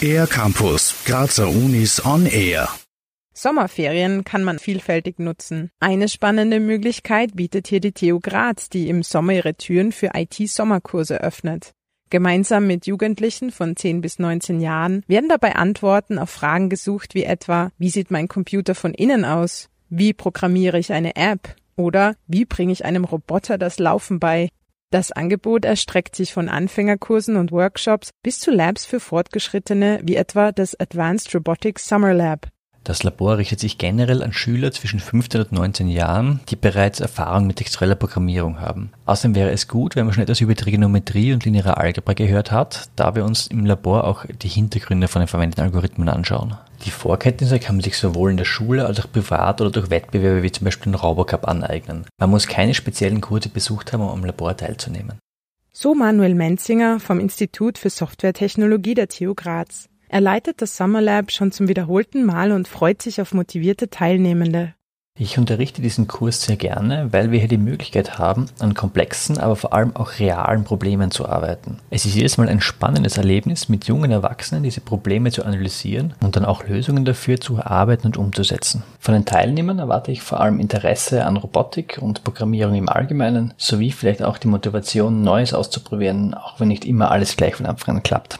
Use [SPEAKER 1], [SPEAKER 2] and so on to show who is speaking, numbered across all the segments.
[SPEAKER 1] Air Campus, Grazer Unis on Air.
[SPEAKER 2] Sommerferien kann man vielfältig nutzen. Eine spannende Möglichkeit bietet hier die TU Graz, die im Sommer ihre Türen für IT-Sommerkurse öffnet. Gemeinsam mit Jugendlichen von 10 bis 19 Jahren werden dabei Antworten auf Fragen gesucht wie etwa, wie sieht mein Computer von innen aus? Wie programmiere ich eine App? Oder wie bringe ich einem Roboter das Laufen bei? Das Angebot erstreckt sich von Anfängerkursen und Workshops bis zu Labs für Fortgeschrittene wie etwa das Advanced Robotics Summer Lab.
[SPEAKER 3] Das Labor richtet sich generell an Schüler zwischen 15 und 19 Jahren, die bereits Erfahrung mit textueller Programmierung haben. Außerdem wäre es gut, wenn man schon etwas über Trigonometrie und lineare Algebra gehört hat, da wir uns im Labor auch die Hintergründe von den verwendeten Algorithmen anschauen. Die Vorkenntnisse kann man sich sowohl in der Schule als auch privat oder durch Wettbewerbe wie zum Beispiel den Robocup aneignen. Man muss keine speziellen Kurse besucht haben, um am Labor teilzunehmen.
[SPEAKER 2] So Manuel Menzinger vom Institut für Softwaretechnologie der TU Graz. Er leitet das Summer Lab schon zum wiederholten Mal und freut sich auf motivierte Teilnehmende.
[SPEAKER 3] Ich unterrichte diesen Kurs sehr gerne, weil wir hier die Möglichkeit haben, an komplexen, aber vor allem auch realen Problemen zu arbeiten. Es ist jedes Mal ein spannendes Erlebnis, mit jungen Erwachsenen diese Probleme zu analysieren und dann auch Lösungen dafür zu erarbeiten und umzusetzen. Von den Teilnehmern erwarte ich vor allem Interesse an Robotik und Programmierung im Allgemeinen, sowie vielleicht auch die Motivation, Neues auszuprobieren, auch wenn nicht immer alles gleich von Anfang an klappt.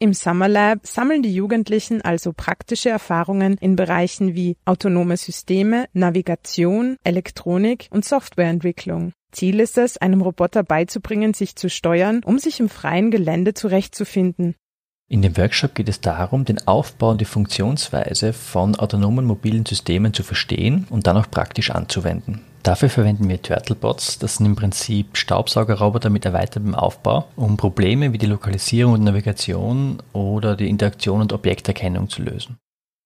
[SPEAKER 2] Im Summer Lab sammeln die Jugendlichen also praktische Erfahrungen in Bereichen wie autonome Systeme, Navigation, Elektronik und Softwareentwicklung. Ziel ist es, einem Roboter beizubringen, sich zu steuern, um sich im freien Gelände zurechtzufinden.
[SPEAKER 3] In dem Workshop geht es darum, den Aufbau und die Funktionsweise von autonomen mobilen Systemen zu verstehen und dann auch praktisch anzuwenden. Dafür verwenden wir Turtlebots, das sind im Prinzip Staubsaugerroboter mit erweitertem Aufbau, um Probleme wie die Lokalisierung und Navigation oder die Interaktion und Objekterkennung zu lösen.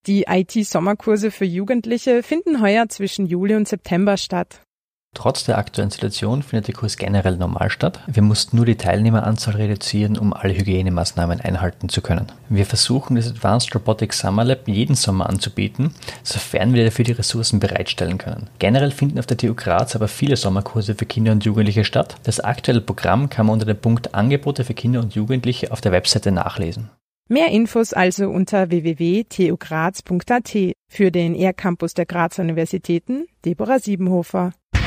[SPEAKER 2] Die IT-Sommerkurse für Jugendliche finden heuer zwischen Juli und September statt.
[SPEAKER 3] Trotz der aktuellen Situation findet der Kurs generell normal statt. Wir mussten nur die Teilnehmeranzahl reduzieren, um alle Hygienemaßnahmen einhalten zu können. Wir versuchen das Advanced Robotics Summer Lab jeden Sommer anzubieten, sofern wir dafür die Ressourcen bereitstellen können. Generell finden auf der TU Graz aber viele Sommerkurse für Kinder und Jugendliche statt. Das aktuelle Programm kann man unter dem Punkt Angebote für Kinder und Jugendliche auf der Webseite nachlesen.
[SPEAKER 2] Mehr Infos also unter www.tugraz.at. Für den ER-Campus der Grazer Universitäten, Deborah Siebenhofer.